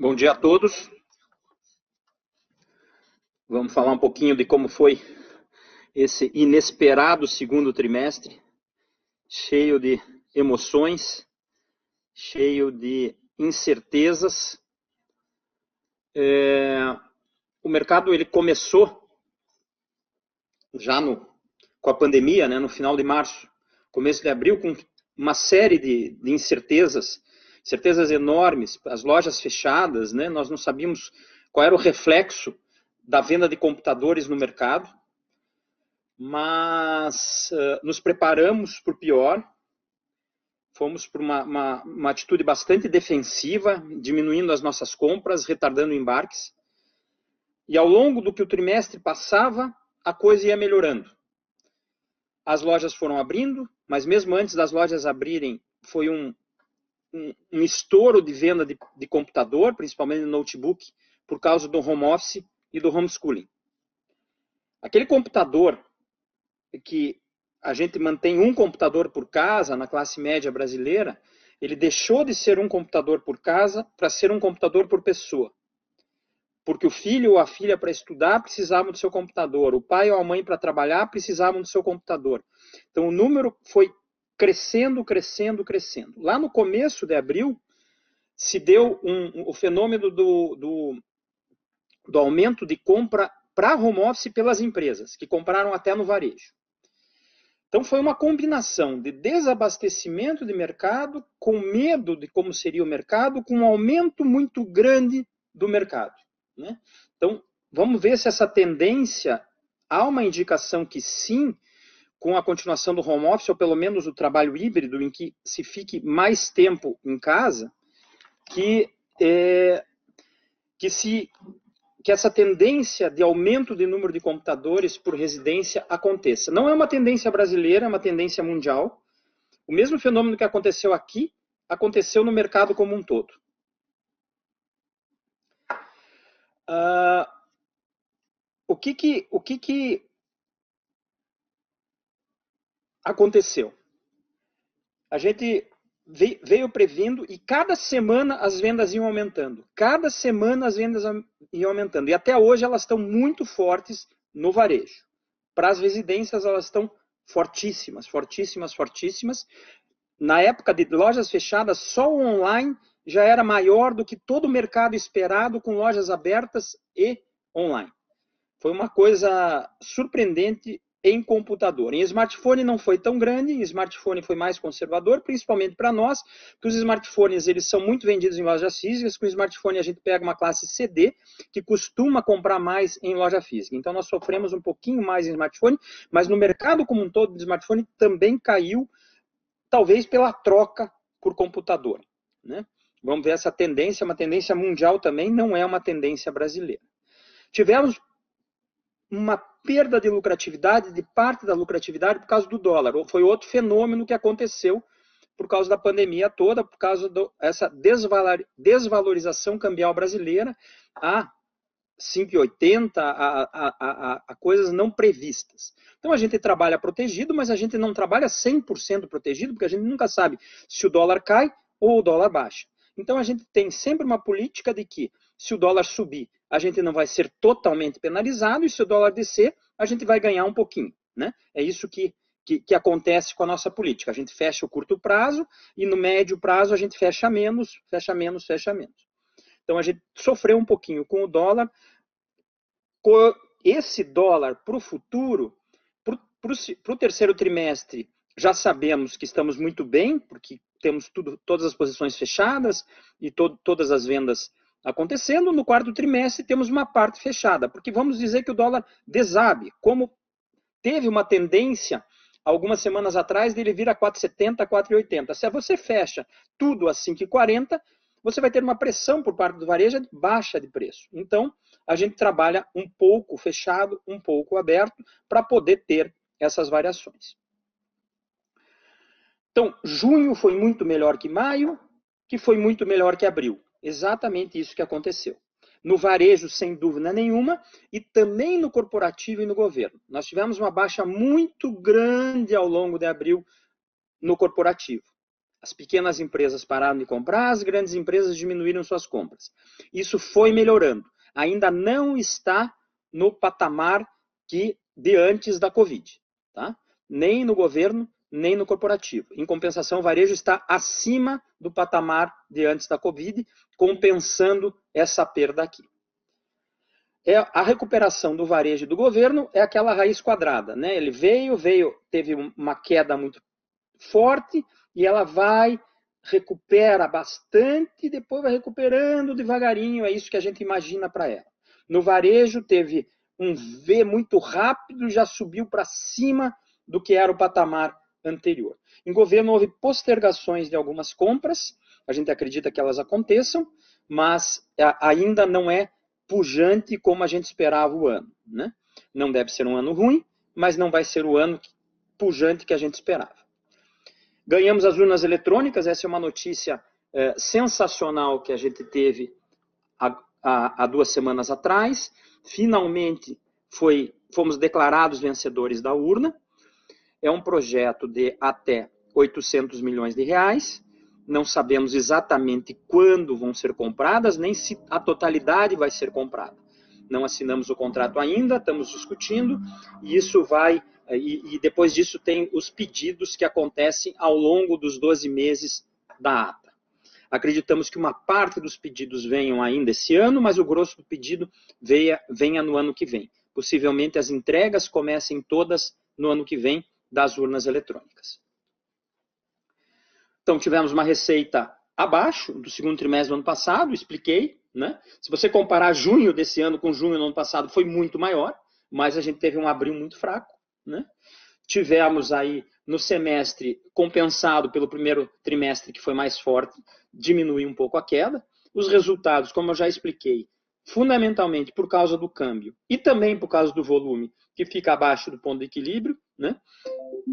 Bom dia a todos. Vamos falar um pouquinho de como foi esse inesperado segundo trimestre, cheio de emoções, cheio de incertezas. É, o mercado ele começou já no, com a pandemia, né, no final de março, começo de abril, com uma série de, de incertezas certezas enormes, as lojas fechadas, né? nós não sabíamos qual era o reflexo da venda de computadores no mercado, mas uh, nos preparamos para o pior, fomos por uma, uma, uma, atitude bastante defensiva, diminuindo as nossas compras, retardando embarques, e ao longo do que o trimestre passava, a coisa ia melhorando. As lojas foram abrindo, mas mesmo antes das lojas abrirem, foi um, um, um estouro de venda de, de computador, principalmente no notebook, por causa do home office e do homeschooling. Aquele computador que a gente mantém um computador por casa na classe média brasileira, ele deixou de ser um computador por casa para ser um computador por pessoa. Porque o filho ou a filha para estudar precisavam do seu computador, o pai ou a mãe para trabalhar precisavam do seu computador. Então o número foi crescendo, crescendo, crescendo. Lá no começo de abril, se deu um, o fenômeno do, do, do aumento de compra para home office pelas empresas, que compraram até no varejo. Então foi uma combinação de desabastecimento de mercado, com medo de como seria o mercado, com um aumento muito grande do mercado. Né? Então vamos ver se essa tendência há uma indicação que sim, com a continuação do home office, ou pelo menos o trabalho híbrido, em que se fique mais tempo em casa, que, é, que, se, que essa tendência de aumento de número de computadores por residência aconteça. Não é uma tendência brasileira, é uma tendência mundial. O mesmo fenômeno que aconteceu aqui, aconteceu no mercado como um todo. Uh, o que que, o que que aconteceu? A gente veio previndo e cada semana as vendas iam aumentando. Cada semana as vendas iam aumentando. E até hoje elas estão muito fortes no varejo. Para as residências elas estão fortíssimas, fortíssimas, fortíssimas. Na época de lojas fechadas, só o online já era maior do que todo o mercado esperado com lojas abertas e online. Foi uma coisa surpreendente em computador. Em smartphone não foi tão grande, em smartphone foi mais conservador, principalmente para nós, que os smartphones eles são muito vendidos em lojas físicas, com smartphone a gente pega uma classe CD, que costuma comprar mais em loja física. Então nós sofremos um pouquinho mais em smartphone, mas no mercado como um todo de smartphone também caiu, talvez pela troca por computador. Né? Vamos ver essa tendência, uma tendência mundial também, não é uma tendência brasileira. Tivemos uma perda de lucratividade, de parte da lucratividade por causa do dólar. Foi outro fenômeno que aconteceu por causa da pandemia toda, por causa dessa desvalorização cambial brasileira a 5,80, a, a, a, a, coisas não previstas. Então a gente trabalha protegido, mas a gente não trabalha 100% protegido, porque a gente nunca sabe se o dólar cai ou o dólar baixa. Então a gente tem sempre uma política de que se o dólar subir, a gente não vai ser totalmente penalizado, e se o dólar descer, a gente vai ganhar um pouquinho. Né? É isso que, que, que, acontece com a nossa política. A gente fecha o curto prazo e no médio prazo a gente fecha menos, fecha menos, fecha menos. Então a gente sofreu um pouquinho com o dólar. Esse dólar para o futuro, para o terceiro trimestre, já sabemos que estamos muito bem, porque temos tudo, todas as posições fechadas e to, todas as vendas acontecendo. No quarto trimestre, temos uma parte fechada, porque vamos dizer que o dólar desabe, como teve uma tendência algumas semanas atrás dele vir a 4,70, 4,80. Se você fecha tudo a 5,40, você vai ter uma pressão por parte do varejo de baixa de preço. Então, a gente trabalha um pouco fechado, um pouco aberto, para poder ter essas variações. Então, junho foi muito melhor que maio, que foi muito melhor que abril. Exatamente isso que aconteceu. No varejo, sem dúvida nenhuma, e também no corporativo e no governo. Nós tivemos uma baixa muito grande ao longo de abril no corporativo. As pequenas empresas pararam de comprar, as grandes empresas diminuíram suas compras. Isso foi melhorando. Ainda não está no patamar que de antes da Covid, tá? Nem no governo, nem no corporativo. Em compensação, o varejo está acima do patamar de antes da Covid, compensando essa perda aqui. É a recuperação do varejo do governo é aquela raiz quadrada, né? Ele veio, veio, teve uma queda muito forte e ela vai recupera bastante e depois vai recuperando devagarinho, é isso que a gente imagina para ela. No varejo teve um V muito rápido, já subiu para cima do que era o patamar anterior. Em governo houve postergações de algumas compras, a gente acredita que elas aconteçam, mas ainda não é pujante como a gente esperava o ano. Né? Não deve ser um ano ruim, mas não vai ser o ano pujante que a gente esperava. Ganhamos as urnas eletrônicas, essa é uma notícia é, sensacional que a gente teve há, duas semanas atrás. Finalmente foi, fomos declarados vencedores da urna. É um projeto de até 800 milhões de reais. Não sabemos exatamente quando vão ser compradas, nem se a totalidade vai ser comprada. Não assinamos o contrato ainda, estamos discutindo, e isso vai. E, e depois disso tem os pedidos que acontecem ao longo dos 12 meses da ata. Acreditamos que uma parte dos pedidos venham ainda esse ano, mas o grosso do pedido venha, venha no ano que vem. Possivelmente as entregas comecem todas no ano que vem, das urnas eletrônicas. Então, tivemos uma receita abaixo do segundo trimestre do ano passado, expliquei. Né? Se você comparar junho desse ano com junho do ano passado, foi muito maior, mas a gente teve um abril muito fraco. Né? Tivemos aí no semestre compensado pelo primeiro trimestre, que foi mais forte, diminuiu um pouco a queda. Os resultados, como eu já expliquei, fundamentalmente por causa do câmbio e também por causa do volume, que fica abaixo do ponto de equilíbrio, né?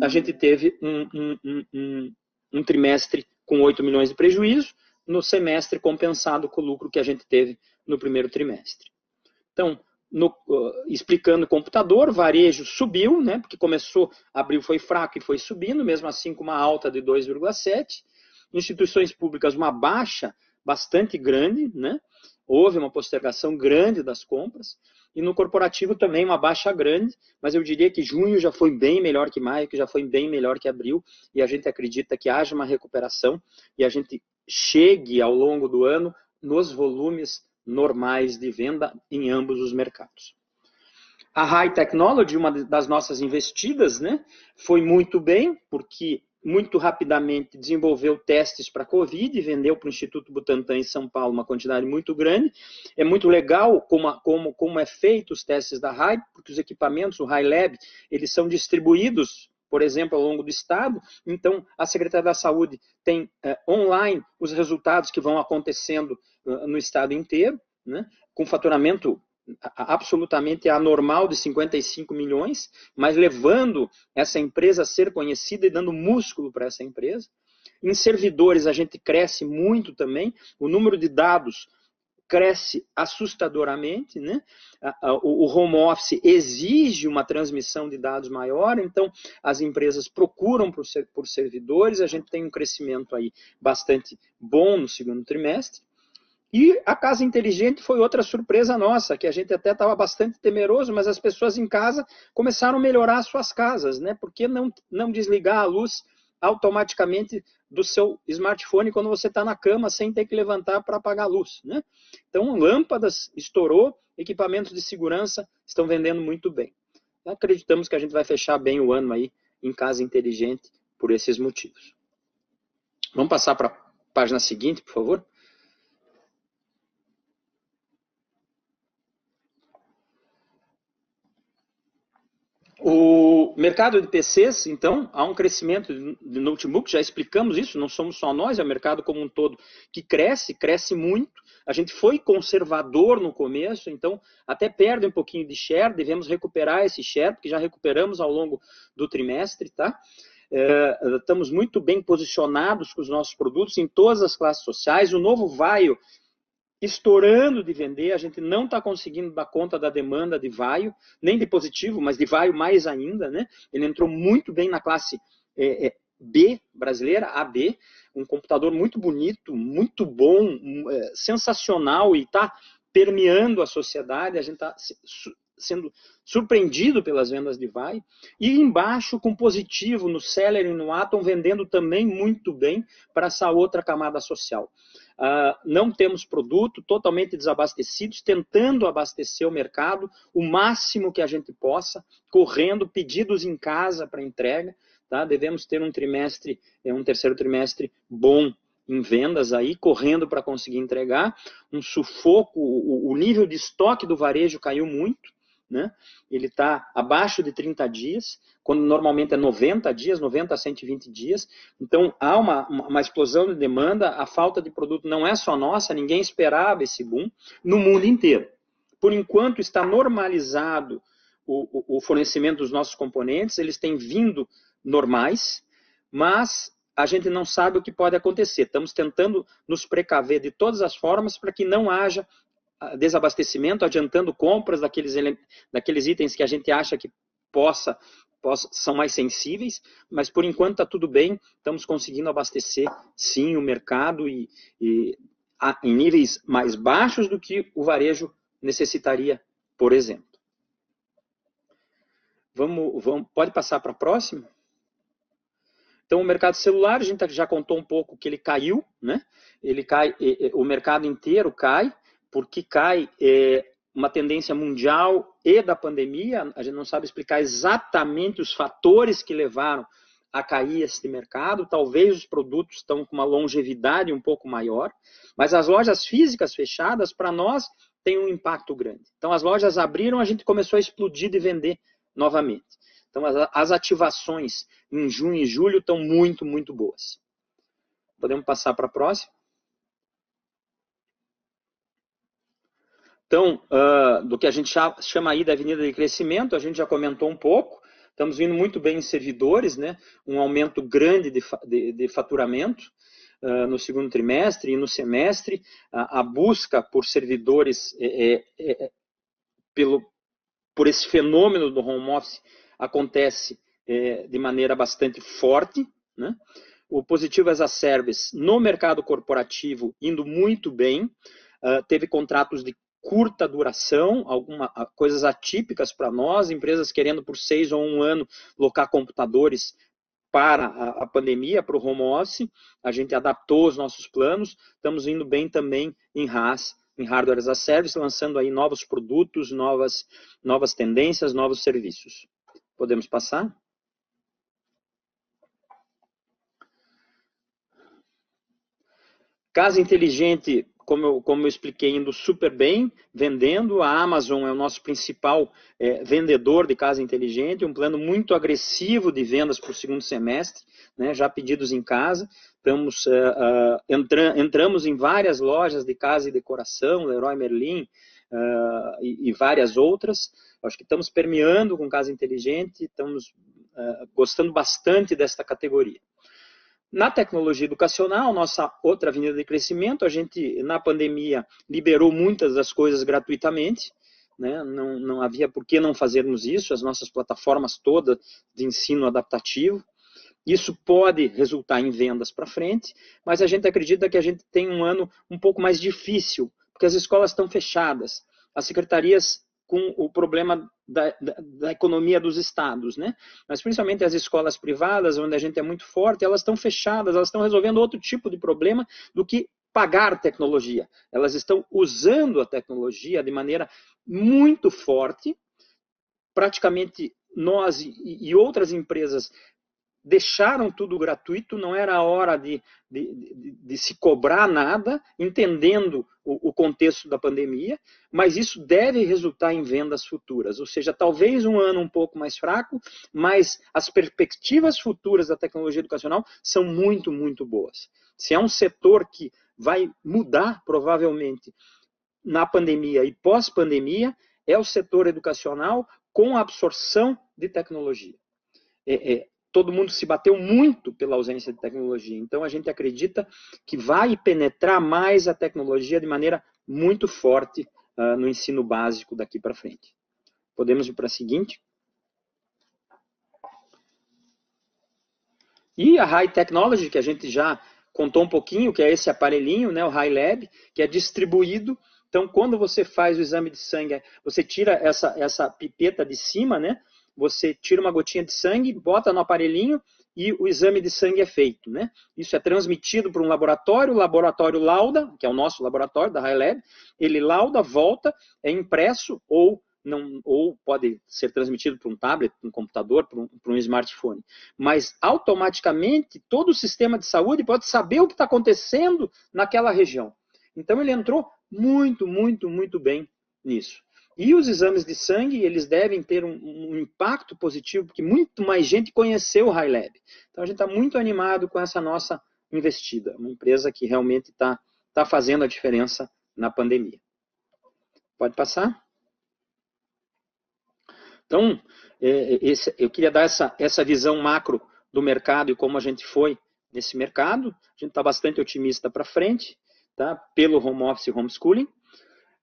a gente teve um, um, um, um trimestre com 8 milhões de prejuízo, no semestre compensado com o lucro que a gente teve no primeiro trimestre. Então, no, uh, explicando o computador, varejo subiu, né, porque começou, abril foi fraco e foi subindo, mesmo assim com uma alta de 2,7. Instituições públicas, uma baixa bastante grande, né, houve uma postergação grande das compras. E no corporativo também uma baixa grande, mas eu diria que junho já foi bem melhor que maio, que já foi bem melhor que abril, e a gente acredita que haja uma recuperação e a gente chegue ao longo do ano nos volumes normais de venda em ambos os mercados. A High Technology, uma das nossas investidas, né, foi muito bem, porque muito rapidamente desenvolveu testes para Covid vendeu para o Instituto Butantan em São Paulo uma quantidade muito grande. É muito legal como, como, como é feito os testes da RAI, porque os equipamentos, o RAI Lab, eles são distribuídos, por exemplo, ao longo do estado. Então, a Secretaria da Saúde tem é, online os resultados que vão acontecendo uh, no estado inteiro, né, com faturamento absolutamente anormal de 55 milhões, mas levando essa empresa a ser conhecida e dando músculo para essa empresa. Em servidores a gente cresce muito também, o número de dados cresce assustadoramente, né? O home office exige uma transmissão de dados maior, então as empresas procuram por servidores, a gente tem um crescimento aí bastante bom no segundo trimestre. E a casa inteligente foi outra surpresa nossa, que a gente até estava bastante temeroso, mas as pessoas em casa começaram a melhorar suas casas, né? Por que não, não desligar a luz automaticamente do seu smartphone quando você está na cama sem ter que levantar para apagar a luz, né? Então, lâmpadas estourou, equipamentos de segurança estão vendendo muito bem. Acreditamos que a gente vai fechar bem o ano aí em casa inteligente por esses motivos. Vamos passar para a página seguinte, por favor. O mercado de PCs, então, há um crescimento de notebook, já explicamos isso, não somos só nós, é o mercado como um todo que cresce, cresce muito. A gente foi conservador no começo, então até perde um pouquinho de share, devemos recuperar esse share, porque já recuperamos ao longo do trimestre, tá? É, estamos muito bem posicionados com os nossos produtos em todas as classes sociais. O novo Vaio estourando de vender, a gente não está conseguindo dar conta da demanda de vaio, nem de positivo, mas de vaio mais ainda, né? Ele entrou muito bem na classe é, é, B brasileira, AB, um computador muito bonito, muito bom, é, sensacional e está permeando a sociedade, a gente está sendo surpreendido pelas vendas de Vai. E embaixo, com positivo, no Seller e no Atom, vendendo também muito bem para essa outra camada social. Uh, não temos produto, totalmente desabastecidos, tentando abastecer o mercado o máximo que a gente possa, correndo, pedidos em casa para entrega. Tá? Devemos ter um trimestre, é, um terceiro trimestre bom em vendas aí, correndo para conseguir entregar. Um sufoco, o, o nível de estoque do varejo caiu muito né? ele está abaixo de 30 dias, quando normalmente é 90 dias, 90 a 120 dias. Então há uma, uma explosão de demanda, a falta de produto não é só nossa, ninguém esperava esse boom no mundo inteiro. Por enquanto está normalizado o, o, o fornecimento dos nossos componentes, eles têm vindo normais, mas a gente não sabe o que pode acontecer. Estamos tentando nos precaver de todas as formas para que não haja desabastecimento, adiantando compras daqueles, daqueles itens que a gente acha que possa, possa são mais sensíveis, mas por enquanto está tudo bem, estamos conseguindo abastecer sim o mercado e, e a, em níveis mais baixos do que o varejo necessitaria, por exemplo. Vamos, vamos, pode passar para a próxima? Então, o mercado celular, a gente já contou um pouco que ele caiu, né? Ele cai, o mercado inteiro cai, porque cai é, uma tendência mundial e da pandemia, a gente não sabe explicar exatamente os fatores que levaram a cair este mercado. Talvez os produtos estão com uma longevidade um pouco maior, mas as lojas físicas fechadas, para nós, tem um impacto grande. Então, as lojas abriram, a gente começou a explodir de vender novamente. Então, as ativações em junho e julho estão muito, muito boas. Podemos passar para a próxima? Então, uh, do que a gente chama aí da avenida de crescimento, a gente já comentou um pouco. Estamos vindo muito bem em servidores, né? um aumento grande de, de, de faturamento uh, no segundo trimestre e no semestre. a busca por servidores é, é, é, pelo, por esse fenômeno do home office acontece é, de maneira bastante forte. Né? O positivo as a service no mercado corporativo indo muito bem. Uh, teve contratos de curta duração, alguma, coisas atípicas para nós, empresas querendo por seis ou um ano locar computadores para a, a pandemia, para o home office, a gente adaptou os nossos planos, estamos indo bem também em RAS, em Hardware as a Service, lançando aí novos produtos, novas, novas tendências, novos serviços. Podemos passar? Casa inteligente como eu, como eu expliquei, indo super bem, vendendo. A Amazon é o nosso principal é, vendedor de casa inteligente, um plano muito agressivo de vendas para o segundo semestre, né, já pedidos em casa. Estamos, uh, uh, entra, entramos em várias lojas de casa e decoração, Leroy Merlin uh, e, e, várias outras. Acho que estamos permeando com casa inteligente, estamos gostando bastante desta categoria. Na tecnologia educacional, nossa outra avenida de crescimento, a gente, na pandemia, liberou muitas das coisas gratuitamente, né? não, não havia por que não fazermos isso, as nossas plataformas todas de ensino adaptativo. Isso pode resultar em vendas para frente, mas a gente acredita que a gente tem um ano um pouco mais difícil, porque as escolas estão fechadas, as secretarias com o problema da, da, economia dos estados, né? Mas principalmente as escolas privadas, onde a gente é muito forte, elas estão fechadas, elas estão resolvendo outro tipo de problema do que pagar tecnologia. Elas estão usando a tecnologia de maneira muito forte. Praticamente nós e outras empresas deixaram tudo gratuito, não era hora de, de, de, de se cobrar nada, entendendo o, o, contexto da pandemia, mas isso deve resultar em vendas futuras, ou seja, talvez um ano um pouco mais fraco, mas as perspectivas futuras da tecnologia educacional são muito, muito boas. Se é um setor que vai mudar, provavelmente, na pandemia e pós-pandemia, é o setor educacional com a absorção de tecnologia. É, é, todo mundo se bateu muito pela ausência de tecnologia. Então a gente acredita que vai penetrar mais a tecnologia de maneira muito forte uh, no ensino básico daqui para frente. Podemos ir para a seguinte. E a High Technology, que a gente já contou um pouquinho, que é esse aparelhinho, né, o High Lab, que é distribuído. Então, quando você faz o exame de sangue, você tira essa, essa pipeta de cima, né? Você tira uma gotinha de sangue, bota no aparelhinho e o exame de sangue é feito, né? Isso é transmitido para um laboratório, o laboratório lauda, que é o nosso laboratório da High Lab, ele lauda, volta, é impresso ou não, ou pode ser transmitido para um tablet, para um computador, para um, para um smartphone. Mas automaticamente todo o sistema de saúde pode saber o que está acontecendo naquela região. Então ele entrou muito, muito, muito bem nisso. E os exames de sangue, eles devem ter um, um, impacto positivo, porque muito mais gente conheceu o High Lab. Então a gente está muito animado com essa nossa investida. Uma empresa que realmente está tá fazendo a diferença na pandemia. Pode passar? Então, é, é, esse, eu queria dar essa, essa visão macro do mercado e como a gente foi nesse mercado. A gente está bastante otimista para frente, tá? pelo home office e homeschooling.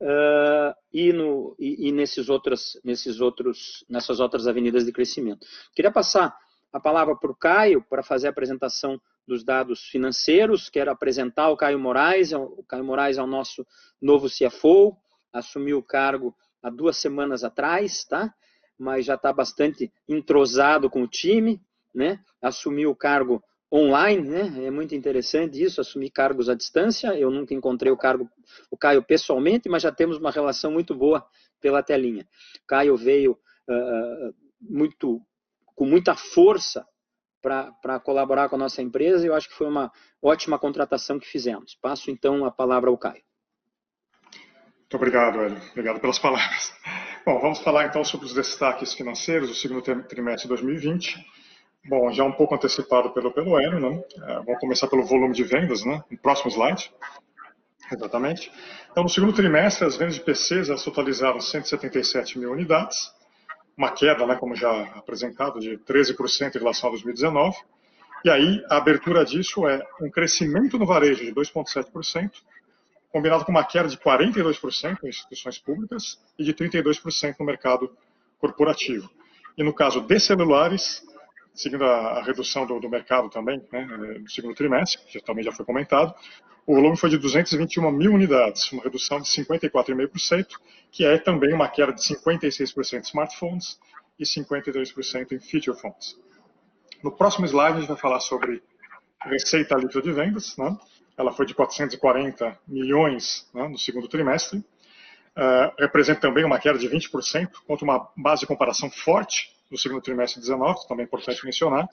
Uh, e, no, e, e, nesses outras, nesses outros, nessas outras avenidas de crescimento. Queria passar a palavra para o Caio para fazer a apresentação dos dados financeiros. Quero apresentar o Caio Moraes. É o Caio Moraes é o nosso novo CFO, assumiu o cargo há duas semanas atrás, tá? mas já está bastante entrosado com o time, né? Assumiu o cargo online, né? É muito interessante isso, assumir cargos à distância. Eu nunca encontrei o cargo, o Caio pessoalmente, mas já temos uma relação muito boa pela telinha. O Caio veio uh, muito, com muita força para colaborar com a nossa empresa e eu acho que foi uma ótima contratação que fizemos. Passo então a palavra ao Caio. Muito obrigado, Hélio. Obrigado pelas palavras. Bom, vamos falar então sobre os destaques financeiros do segundo trimestre de 2020. Bom, já um pouco antecipado pelo, pelo Hélio, né? É, vamos começar pelo volume de vendas, né? No próximo slide. Exatamente. Então, no segundo trimestre, as vendas de PCs elas totalizaram 177 mil unidades, uma queda, né, como já apresentado, de 13% em relação a 2019. E aí, a abertura disso é um crescimento no varejo de 2,7%, combinado com uma queda de 42% em instituições públicas e de 32% no mercado corporativo. E no caso de celulares, seguindo a, a redução do, do, mercado também, né, no segundo trimestre, que também já foi comentado, o volume foi de 221 mil unidades, uma redução de 54,5%, que é também uma queda de 56% em smartphones e 52% em feature phones. No próximo slide, a gente vai falar sobre receita líquida de vendas. Né? ela foi de 440 milhões né, no segundo trimestre, uh, representa também uma queda de 20%, contra uma base de comparação forte no segundo trimestre de 19, também é importante mencionar.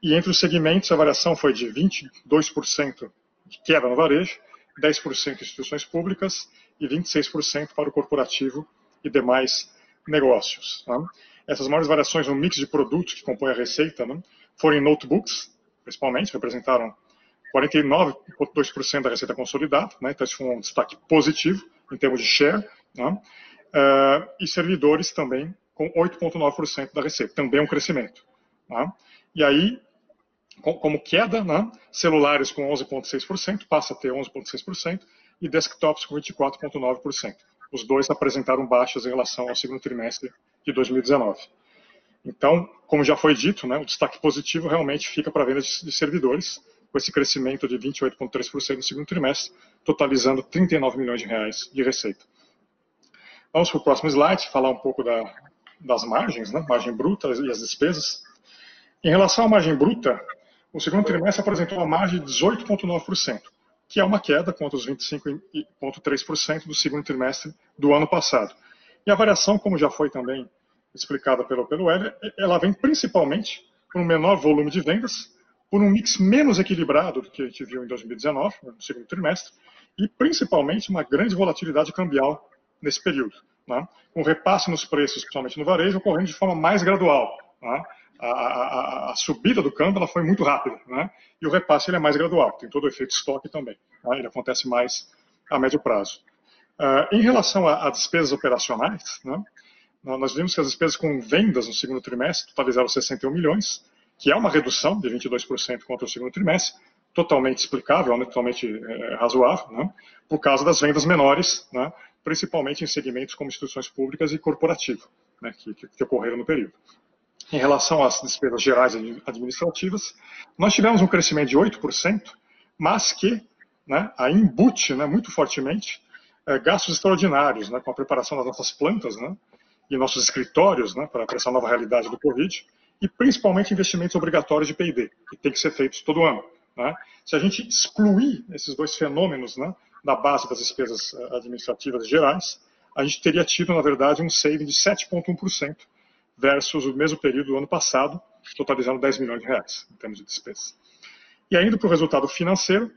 E entre os segmentos, a variação foi de 22% de queda no varejo, 10% em instituições públicas e 26% para o corporativo e demais negócios. Né? Essas maiores variações no mix de produtos que compõem a receita né, foram em notebooks, principalmente, representaram 49,2% da receita consolidada, né? então isso foi um destaque positivo em termos de share, uh, e servidores também com 8,9% da receita, também um crescimento. Né? E aí, com, como queda, né? celulares com 11,6%, passa a ter 11,6%, e desktops com 24,9%. Os dois apresentaram baixas em relação ao segundo trimestre de 2019. Então, como já foi dito, né, o destaque positivo realmente fica para a venda de servidores, com esse crescimento de 28,3% no segundo trimestre, totalizando 39 milhões de reais de receita. Vamos para o próximo slide, falar um pouco da, das margens, né? margem bruta e as despesas. Em relação à margem bruta, o segundo trimestre apresentou uma margem de 18,9%, que é uma queda contra os 25,3% do segundo trimestre do ano passado. E a variação, como já foi também explicada pelo, pelo ela vem principalmente por um menor volume de vendas, por um mix menos equilibrado do que a gente viu em 2019, no segundo trimestre, e principalmente uma grande volatilidade cambial nesse período, né? repasse nos preços, principalmente no varejo, ocorrendo de forma mais gradual. Né? A, a, a, subida do câmbio ela foi muito rápida, né? e o repasse ele é mais gradual, tem todo o efeito estoque também, né? ele acontece mais a médio prazo. Uh, em relação a, a despesas operacionais, né? nós vimos que as despesas com vendas no segundo trimestre totalizaram 61 milhões, que é uma redução de 22% contra o segundo trimestre, totalmente explicável, né, totalmente é, razoável, né, por causa das vendas menores, né, principalmente em segmentos como instituições públicas e corporativo, né, que, que, ocorreram no período. Em relação às despesas gerais administrativas, nós tivemos um crescimento de 8%, mas que né, a embute né, muito fortemente é, gastos extraordinários né, com a preparação das nossas plantas né, e nossos escritórios né, para essa nova realidade do Covid, e principalmente investimentos obrigatórios de P&D, que tem que ser feitos todo ano. Né? Se a gente excluir esses dois fenômenos né, da base das despesas eh, administrativas gerais, a gente teria tido, na verdade, um saving de 7,1% versus o mesmo período do ano passado, totalizando 10 milhões de reais em termos de despesas. E ainda para o resultado financeiro,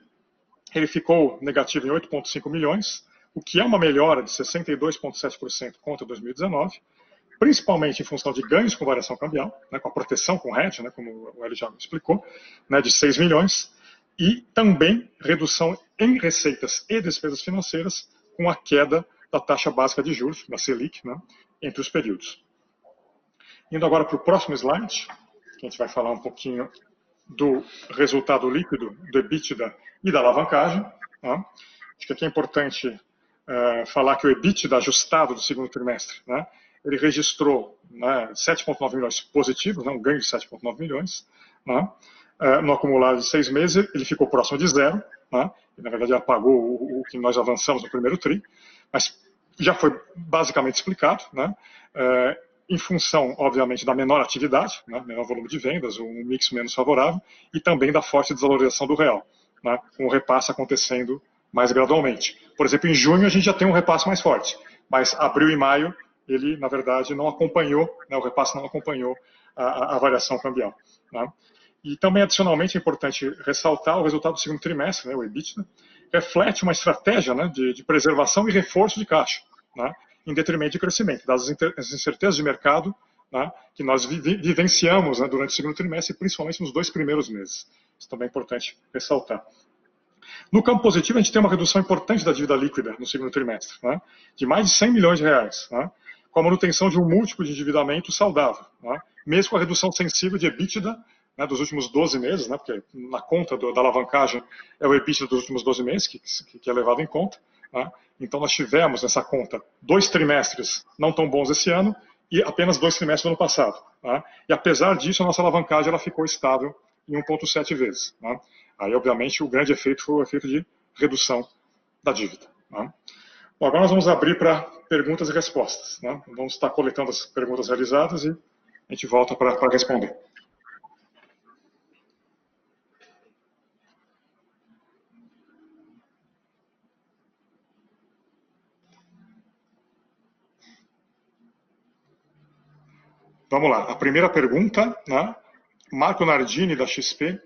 ele ficou negativo em 8,5 milhões, o que é uma melhora de 62,7% contra 2019, principalmente em função de ganhos com variação cambial, né, com a proteção com hedge, né, como o Eli já explicou, né, de 6 milhões, e também redução em receitas e despesas financeiras com a queda da taxa básica de juros, da Selic, né, entre os períodos. Indo agora para o próximo slide, que a gente vai falar um pouquinho do resultado líquido do EBITDA e da alavancagem. Né. Acho que aqui é importante uh, falar que o EBITDA ajustado do segundo trimestre, né, ele registrou né, 7,9 milhões positivos, né, um ganho de 7,9 milhões. Uh, no acumulado de seis meses, ele ficou próximo de zero. Né, na verdade, apagou o, que nós avançamos no primeiro TRI, mas já foi basicamente explicado. Né, uh, em função, obviamente, da menor atividade, né, menor volume de vendas, um mix menos favorável, e também da forte desvalorização do real, né, com o repasse acontecendo mais gradualmente. Por exemplo, em junho a gente já tem um repasse mais forte, mas abril e maio ele, na verdade, não acompanhou, né, o repasse não acompanhou a, a variação cambial. Né? E também, adicionalmente, é importante ressaltar o resultado do segundo trimestre, né, o EBITDA, reflete uma estratégia né, de, de, preservação e reforço de caixa, né, em detrimento de crescimento, das incertezas de mercado né, que nós vi, vivenciamos né, durante o segundo trimestre, principalmente nos dois primeiros meses. Isso também é importante ressaltar. No campo positivo, a gente tem uma redução importante da dívida líquida no segundo trimestre, né, de mais de 100 milhões de reais, né, com a manutenção de um múltiplo de endividamento saudável, né, mesmo com a redução sensível de EBITDA né, dos últimos 12 meses, né, porque na conta do, da alavancagem é o EBITDA dos últimos 12 meses que, que é levado em conta. Né, então, nós tivemos nessa conta dois trimestres não tão bons esse ano e apenas dois trimestres do ano passado. Né, e apesar disso, a nossa alavancagem ela ficou estável em 1,7 vezes. Né. Aí, obviamente, o grande efeito foi o efeito de redução da dívida. Né. Bom, agora nós vamos abrir para perguntas e respostas. Né? Vamos estar coletando as perguntas realizadas e a gente volta para responder. Vamos lá. A primeira pergunta, né? Marco Nardini, da XP,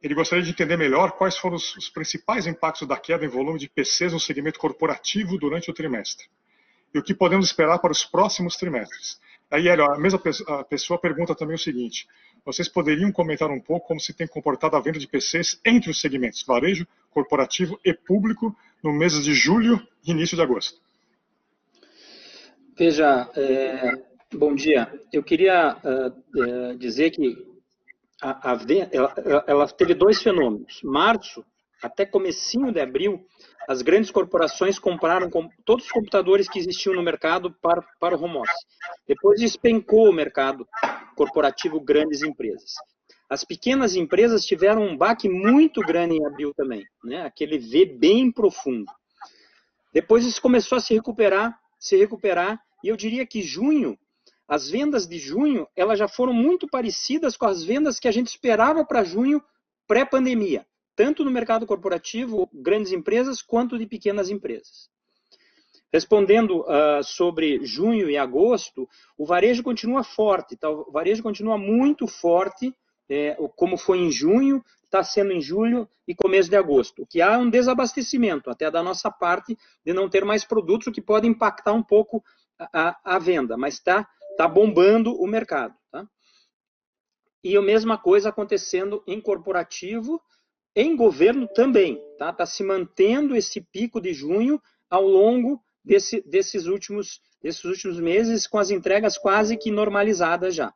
ele gostaria de entender melhor quais foram os, os, principais impactos da queda em volume de PCs no segmento corporativo durante o trimestre e o que podemos esperar para os próximos trimestres. Aí, a mesma pessoa, a pessoa pergunta também o seguinte: vocês poderiam comentar um pouco como se tem comportado a venda de PCs entre os segmentos varejo, corporativo e público no mês de julho e início de agosto? Veja, é, bom dia. Eu queria uh, dizer que a, a, ela, ela teve dois fenômenos. Março, até comecinho de abril, as grandes corporações compraram com, todos os computadores que existiam no mercado para, para o home office. Depois despencou o mercado corporativo grandes empresas. As pequenas empresas tiveram um baque muito grande em abril também, né? aquele V bem profundo. Depois isso começou a se recuperar, se recuperar, e eu diria que junho as vendas de junho elas já foram muito parecidas com as vendas que a gente esperava para junho pré-pandemia, tanto no mercado corporativo, grandes empresas, quanto de pequenas empresas. Respondendo uh, sobre junho e agosto, o varejo continua forte, tá? o varejo continua muito forte, é, como foi em junho, está sendo em julho e começo de agosto. Que há um desabastecimento, até da nossa parte, de não ter mais produtos, o que pode impactar um pouco a, a, a venda, mas está está bombando o mercado. Tá? E a mesma coisa acontecendo em corporativo, em governo também. Está tá se mantendo esse pico de junho ao longo desse, desses, últimos, desses últimos meses, com as entregas quase que normalizadas já.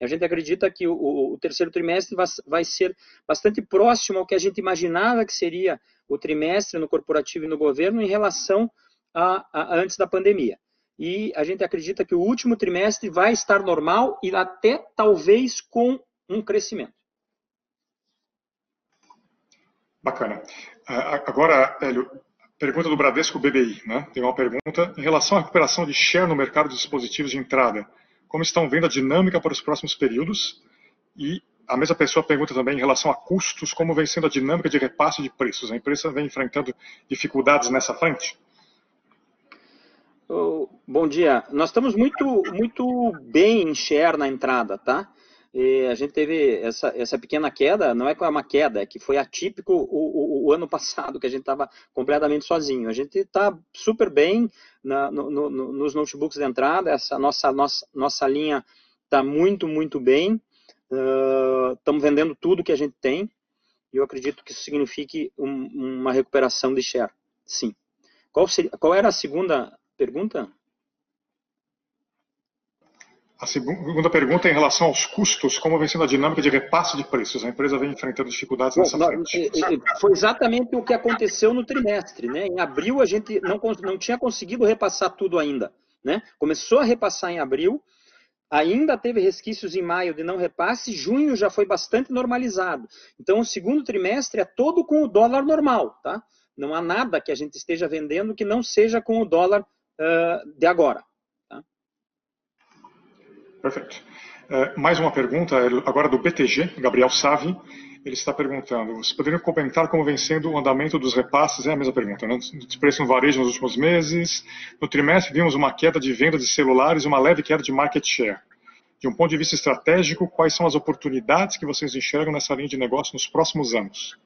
A gente acredita que o, o terceiro trimestre vai, vai, ser bastante próximo ao que a gente imaginava que seria o trimestre no corporativo e no governo em relação a, a antes da pandemia e a gente acredita que o último trimestre vai estar normal e até talvez com um crescimento. Bacana. Agora, Hélio, pergunta do Bradesco BBI. Né? Tem uma pergunta em relação à recuperação de share no mercado de dispositivos de entrada. Como estão vendo a dinâmica para os próximos períodos? E a mesma pessoa pergunta também em relação a custos, como vem sendo a dinâmica de repasse de preços? A empresa vem enfrentando dificuldades nessa frente? Bom dia. Nós estamos muito, muito bem em share na entrada, tá? E a gente teve essa, essa pequena queda, não é que é uma queda, é que foi atípico o, o, o ano passado, que a gente estava completamente sozinho. A gente está super bem na, no, no, nos notebooks de entrada, essa nossa, nossa, nossa linha está muito, muito bem. Estamos uh, vendendo tudo que a gente tem e eu acredito que isso signifique um, uma recuperação de share, sim. Qual, seria, qual era a segunda pergunta? A segunda pergunta é em relação aos custos, como vem sendo a dinâmica de repasse de preços? A empresa vem enfrentando dificuldades Bom, nessa frente. Foi exatamente o que aconteceu no trimestre. Né? Em abril, a gente não, não tinha conseguido repassar tudo ainda. Né? Começou a repassar em abril, ainda teve resquícios em maio de não repasse, junho já foi bastante normalizado. Então, o segundo trimestre é todo com o dólar normal. Tá? Não há nada que a gente esteja vendendo que não seja com o dólar uh, de agora. Perfeito. É, mais uma pergunta, agora do BTG, Gabriel Savi. Ele está perguntando: você poderia comentar como vem sendo o andamento dos repasses? É a mesma pergunta, né? Preço no varejo nos últimos meses. No trimestre, vimos uma queda de venda de celulares e uma leve queda de market share. De um ponto de vista estratégico, quais são as oportunidades que vocês enxergam nessa linha de negócio nos próximos anos?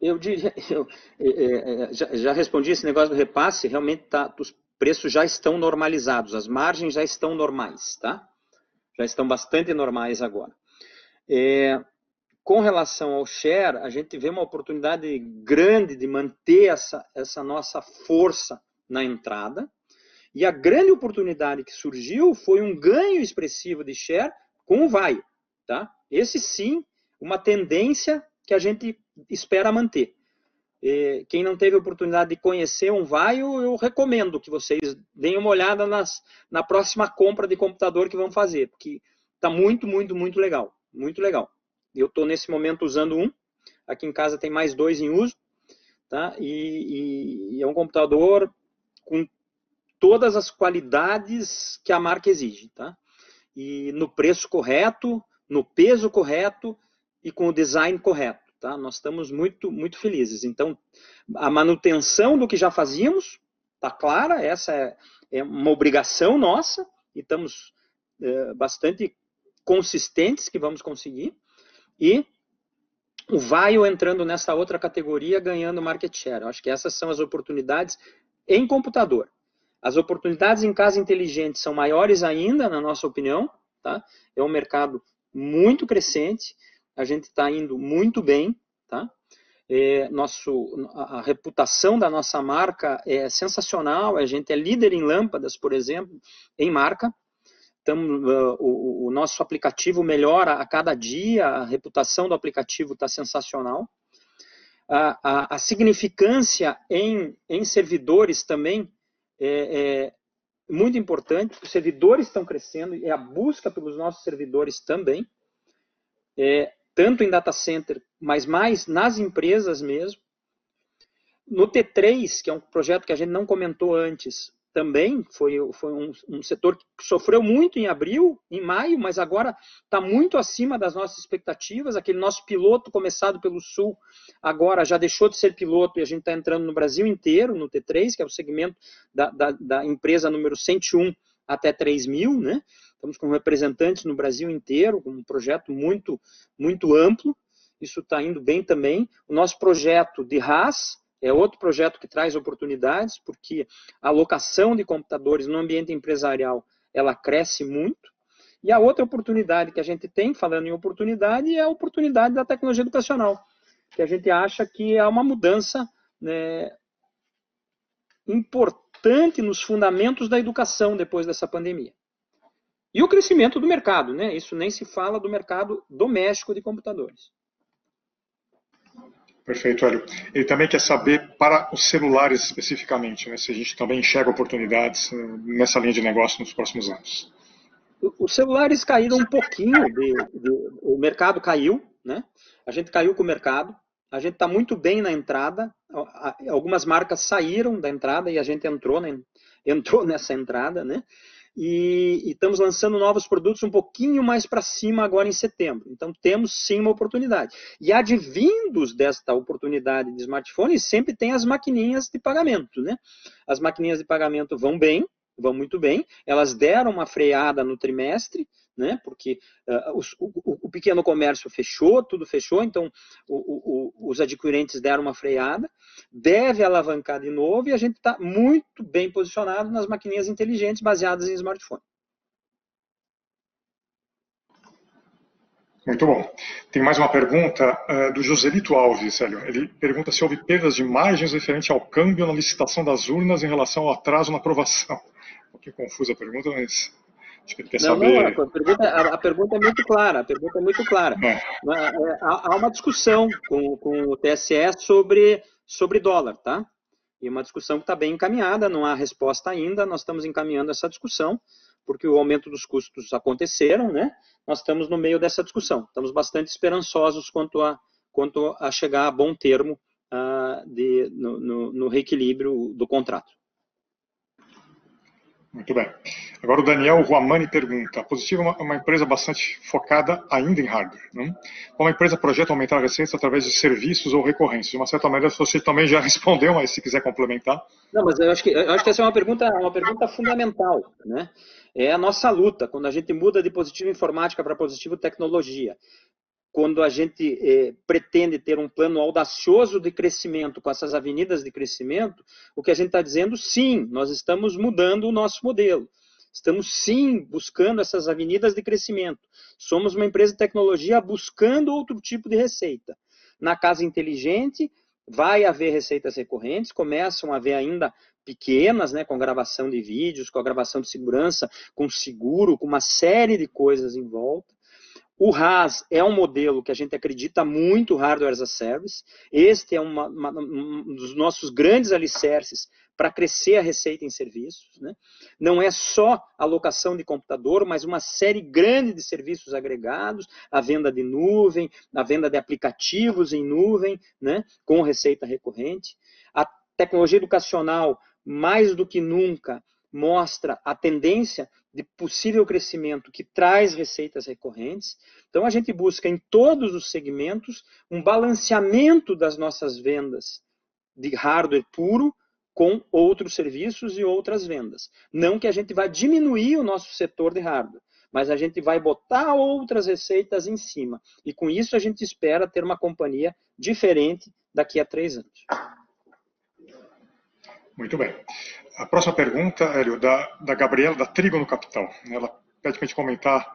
Eu diria, eu, é, já, já, respondi esse negócio do repasse, realmente tá, os preços já estão normalizados, as margens já estão normais, tá? Já estão bastante normais agora. É, com relação ao share, a gente vê uma oportunidade grande de manter essa, essa nossa força na entrada. E a grande oportunidade que surgiu foi um ganho expressivo de share com o vai. Tá? Esse sim, uma tendência que a gente espera manter quem não teve oportunidade de conhecer um Vaio, eu recomendo que vocês deem uma olhada nas, na próxima compra de computador que vão fazer, porque está muito, muito, muito legal. Muito legal. Eu estou nesse momento usando um, aqui em casa tem mais dois em uso, tá? e, e, e é um computador com todas as qualidades que a marca exige. Tá? E no preço correto, no peso correto e com o design correto. Tá? Nós estamos muito, muito felizes. Então, a manutenção do que já fazíamos está clara, essa é, é, uma obrigação nossa e estamos é, bastante consistentes que vamos conseguir. E o Vaio entrando nessa outra categoria, ganhando market share. Eu acho que essas são as oportunidades em computador. As oportunidades em casa inteligente são maiores ainda, na nossa opinião. Tá? É um mercado muito crescente a gente está indo muito bem, tá? É, nosso, a, reputação da nossa marca é sensacional, a gente é líder em lâmpadas, por exemplo, em marca. Uh, o, o, nosso aplicativo melhora a cada dia, a reputação do aplicativo está sensacional. A, a, a, significância em, em servidores também é, é muito importante. Os servidores estão crescendo e a busca pelos nossos servidores também. É, tanto em data center, mas mais nas empresas mesmo. No T3, que é um projeto que a gente não comentou antes, também foi, foi um, um setor que sofreu muito em abril, em maio, mas agora está muito acima das nossas expectativas. Aquele nosso piloto começado pelo Sul, agora já deixou de ser piloto e a gente está entrando no Brasil inteiro, no T3, que é o segmento da, da, da empresa número 101 até 3 mil, né? Estamos com representantes no Brasil inteiro, com um projeto muito, muito amplo. Isso está indo bem também. O nosso projeto de RAS é outro projeto que traz oportunidades, porque a alocação de computadores no ambiente empresarial ela cresce muito. E a outra oportunidade que a gente tem, falando em oportunidade, é a oportunidade da tecnologia educacional, que a gente acha que é uma mudança né, importante nos fundamentos da educação depois dessa pandemia. E o crescimento do mercado, né? Isso nem se fala do mercado doméstico de computadores. Perfeito, Hélio. Ele também quer saber para os celulares especificamente, né, se a gente também enxerga oportunidades eh, nessa linha de negócio nos próximos anos. Os celulares caíram um pouquinho, de, de, o mercado caiu, né? A gente caiu com o mercado. A gente está muito bem na entrada. Algumas marcas saíram da entrada e a gente entrou, né? entrou nessa entrada, né? E, e, estamos lançando novos produtos um pouquinho mais para cima agora em setembro. Então temos sim uma oportunidade. E advindos desta oportunidade de smartphone, sempre tem as maquininhas de pagamento, né? As maquininhas de pagamento vão bem, vão muito bem. Elas deram uma freada no trimestre, né? Porque uh, os, o, o, pequeno comércio fechou, tudo fechou, então o, os adquirentes deram uma freada, deve alavancar de novo e a gente está muito bem posicionado nas maquininhas inteligentes baseadas em smartphone. Muito bom. Tem mais uma pergunta uh, do Joselito Alves, Hélio. Ele pergunta se houve perdas de margens referente ao câmbio na licitação das urnas em relação ao atraso na aprovação. Um pouquinho confusa a pergunta, mas Acho que ele quer não, saber. Não, a, pergunta, a, a, pergunta, é muito clara. A pergunta é muito clara. É. é há, uma discussão com, com o TSE sobre, sobre dólar, tá? E uma discussão que está bem encaminhada, não há resposta ainda. Nós estamos encaminhando essa discussão, porque o aumento dos custos aconteceram, né? Nós estamos no meio dessa discussão. Estamos bastante esperançosos quanto a, quanto a chegar a bom termo uh, de, no, no, no reequilíbrio do contrato. Muito bem. Agora o Daniel Ruamani pergunta: a Positivo é uma, uma, empresa bastante focada ainda em hardware. Né? Como a empresa projeta aumentar a receita através de serviços ou recorrências? De uma certa maneira, você também já respondeu, mas se quiser complementar. Não, mas eu acho que, eu acho que essa é uma pergunta, uma pergunta fundamental. Né? É a nossa luta, quando a gente muda de positivo informática para positivo tecnologia quando a gente eh, pretende ter um plano audacioso de crescimento com essas avenidas de crescimento, o que a gente está dizendo, sim, nós estamos mudando o nosso modelo. Estamos sim buscando essas avenidas de crescimento. Somos uma empresa de tecnologia buscando outro tipo de receita. Na casa inteligente, vai haver receitas recorrentes, começam a haver ainda pequenas, né, com gravação de vídeos, com a gravação de segurança, com seguro, com uma série de coisas em volta. O RAS é um modelo que a gente acredita muito, Hardware as a Service. Este é uma, uma, um dos nossos grandes alicerces para crescer a receita em serviços. Né? Não é só a locação de computador, mas uma série grande de serviços agregados, a venda de nuvem, a venda de aplicativos em nuvem, né? com receita recorrente. A tecnologia educacional, mais do que nunca, mostra a tendência de possível crescimento que traz receitas recorrentes. Então, a gente busca em todos os segmentos um balanceamento das nossas vendas de hardware puro com outros serviços e outras vendas. Não que a gente vá diminuir o nosso setor de hardware, mas a gente vai botar outras receitas em cima. E com isso a gente espera ter uma companhia diferente daqui a três anos. Muito bem. A próxima pergunta, Hélio, da, da Gabriela, da Trigo no Capital. Ela pede para a gente comentar,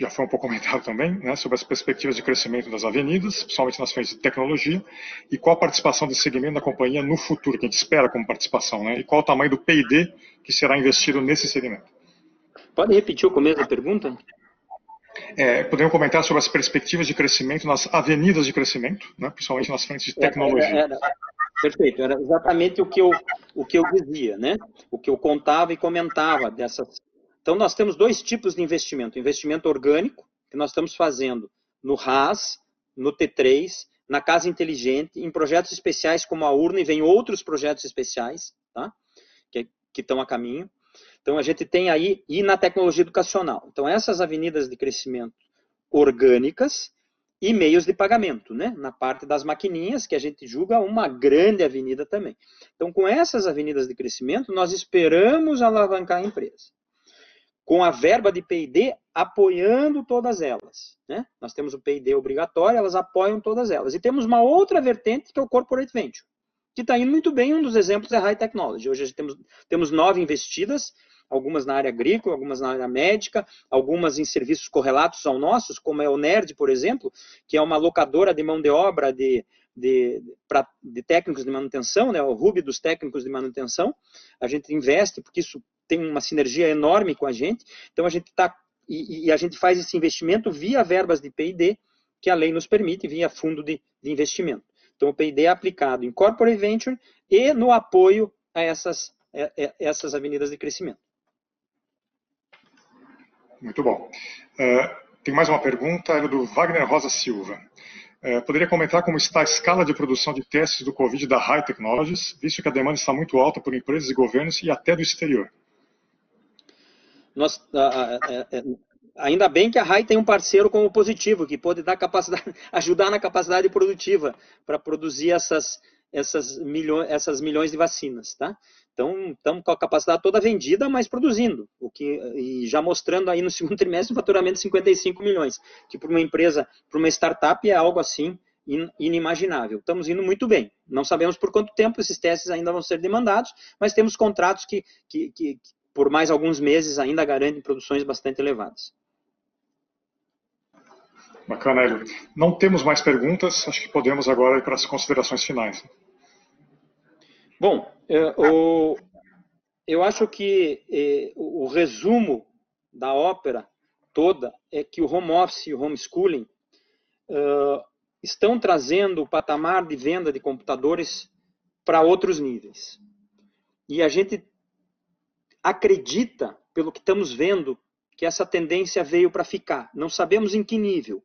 já foi um pouco comentado também, né, sobre as perspectivas de crescimento das avenidas, principalmente nas frentes de tecnologia, e qual a participação desse segmento da companhia no futuro, que a gente espera como participação, né, e qual o tamanho do P&D que será investido nesse segmento. Pode repetir o começo da pergunta? É, podemos comentar sobre as perspectivas de crescimento nas avenidas de crescimento, né, principalmente nas frentes de tecnologia. É, é, é, Perfeito, era exatamente o que eu, o que eu dizia, né? O que eu contava e comentava dessas. Então, nós temos dois tipos de investimento: investimento orgânico, que nós estamos fazendo no RAS, no T3, na Casa Inteligente, em projetos especiais como a Urna, e vem outros projetos especiais, tá? Que, que estão a caminho. Então, a gente tem aí, e na tecnologia educacional. Então, essas avenidas de crescimento orgânicas, e meios de pagamento, né? na parte das maquininhas, que a gente julga uma grande avenida também. Então, com essas avenidas de crescimento, nós esperamos alavancar a empresa. Com a verba de P&D apoiando todas elas. Né? Nós temos o P&D obrigatório, elas apoiam todas elas. E temos uma outra vertente, que é o Corporate Venture, que está indo muito bem. Um dos exemplos é High Technology. Hoje temos, temos nove investidas, algumas na área agrícola, algumas na área médica, algumas em serviços correlatos ao nossos, como é o NERD, por exemplo, que é uma locadora de mão de obra de, de, pra, de técnicos de manutenção, né, o Ruby dos técnicos de manutenção. A gente investe porque isso tem uma sinergia enorme com a gente. Então a gente está e, e, a gente faz esse investimento via verbas de P&D que a lei nos permite via fundo de, de investimento. Então o P&D é aplicado em corporate venture e no apoio a essas, a, a essas avenidas de crescimento. Muito bom. Uh, tem mais uma pergunta, é do Wagner Rosa Silva. É, poderia comentar como está a escala de produção de testes do Covid da High Technologies, visto que a demanda está muito alta por empresas e governos e até do exterior? Nós, ainda bem que a RAI tem um parceiro como positivo, que pode dar capacidade, ajudar na capacidade produtiva para produzir essas, essas, milhões, essas milhões de vacinas. Tá? Então, estamos com a capacidade toda vendida, mas produzindo, o que, e já mostrando aí no segundo trimestre um faturamento de 55 milhões, que para uma empresa, para uma startup é algo assim inimaginável. Estamos indo muito bem. Não sabemos por quanto tempo esses testes ainda vão ser demandados, mas temos contratos que, que, que por mais alguns meses ainda garantem produções bastante elevadas. Bacana, Hélio. Não temos mais perguntas, acho que podemos agora ir para as considerações finais. Bom, eu, é, eu acho que é, o resumo da ópera toda é que o home office e o homeschooling estão trazendo o patamar de venda de computadores para outros níveis. E a gente acredita, pelo que estamos vendo, que essa tendência veio para ficar. Não sabemos em que nível,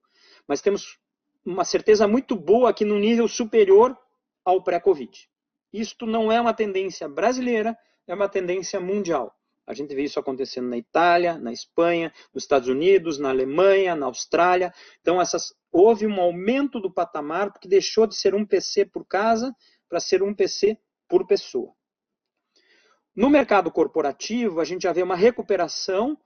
mas temos uma certeza muito boa que no nível superior ao pré-Covid. Isto não é uma tendência brasileira, é uma tendência mundial. A gente vê isso acontecendo na Itália, na Espanha, nos Estados Unidos, na Alemanha, na Austrália. Então, essas, houve um aumento do patamar, porque deixou de ser um PC por casa para ser um PC por pessoa. No mercado corporativo, a gente já vê uma recuperação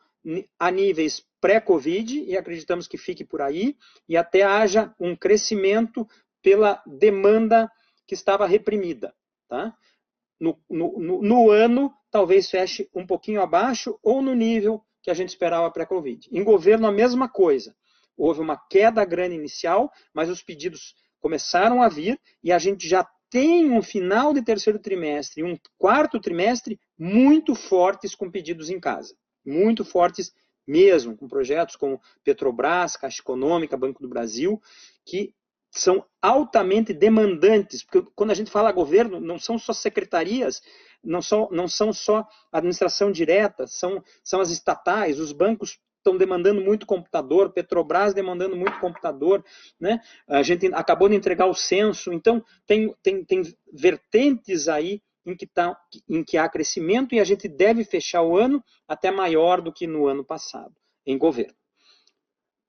a níveis pré-Covid e acreditamos que fique por aí e até haja um crescimento pela demanda que estava reprimida. Tá? No, no, no, ano, talvez feche um pouquinho abaixo ou no nível que a gente esperava pré-Covid. Em governo, a mesma coisa. Houve uma queda grande inicial, mas os pedidos começaram a vir e a gente já tem um final de terceiro trimestre e um quarto trimestre muito fortes com pedidos em casa muito fortes mesmo, com projetos como Petrobras, Caixa Econômica, Banco do Brasil, que são altamente demandantes, porque quando a gente fala governo, não são só secretarias, não são, não são só administração direta, são, são as estatais, os bancos estão demandando muito computador, Petrobras demandando muito computador, né? A gente acabou de entregar o censo, então tem, tem, tem vertentes aí em que, tá, em que há crescimento e a gente deve fechar o ano até maior do que no ano passado, em governo.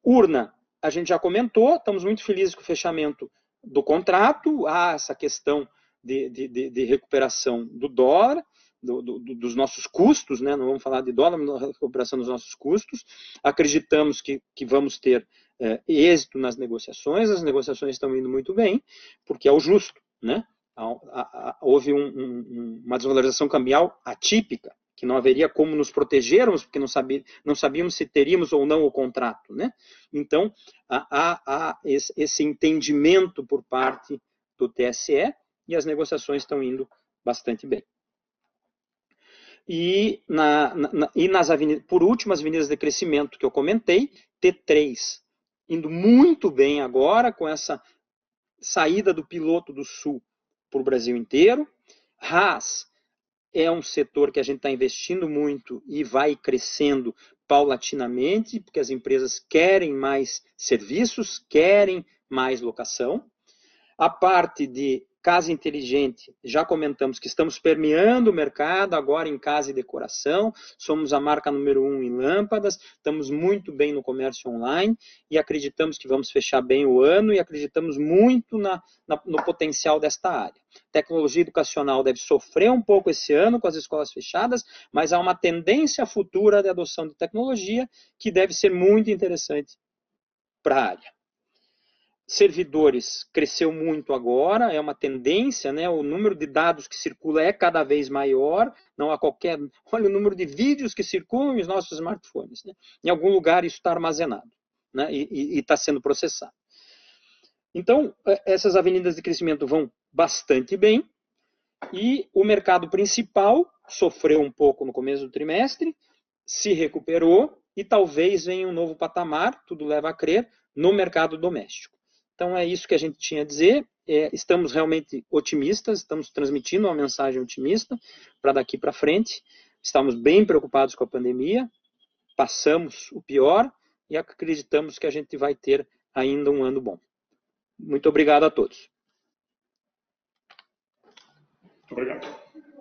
Urna, a gente já comentou, estamos muito felizes com o fechamento do contrato, há essa questão de, de, de recuperação do dólar, do, do, dos nossos custos, né? não vamos falar de dólar, mas recuperação dos nossos custos. Acreditamos que, que vamos ter é, êxito nas negociações, as negociações estão indo muito bem, porque é o justo. Né? houve um, um, uma desvalorização cambial atípica, que não haveria como nos protegermos, porque não, sabia, não sabíamos se teríamos ou não o contrato. Né? Então, há, há esse, esse entendimento por parte do TSE e as negociações estão indo bastante bem. E, na, na, e nas avenidas, por último, as avenidas de crescimento que eu comentei, T3, indo muito bem agora com essa saída do piloto do Sul para o Brasil inteiro. Haas é um setor que a gente está investindo muito e vai crescendo paulatinamente, porque as empresas querem mais serviços, querem mais locação. A parte de Casa inteligente, já comentamos que estamos permeando o mercado agora em casa e decoração, somos a marca número um em lâmpadas, estamos muito bem no comércio online e acreditamos que vamos fechar bem o ano e acreditamos muito na, na, no potencial desta área. Tecnologia educacional deve sofrer um pouco esse ano com as escolas fechadas, mas há uma tendência futura de adoção de tecnologia que deve ser muito interessante para a área servidores cresceu muito agora, é uma tendência, né? O número de dados que circula é cada vez maior, não há qualquer. Olha o número de vídeos que circulam nos nossos smartphones. Né? Em algum lugar isso está armazenado né? e está sendo processado. Então, é, essas avenidas de crescimento vão bastante bem e o mercado principal sofreu um pouco no começo do trimestre, se recuperou e talvez venha um novo patamar, tudo leva a crer, no mercado doméstico. Então é isso que a gente tinha a dizer. É, estamos realmente otimistas, estamos transmitindo uma mensagem otimista para daqui para frente. Estamos bem preocupados com a pandemia, passamos o pior e acreditamos que a gente vai ter ainda um ano bom. Muito obrigado a todos. Obrigado.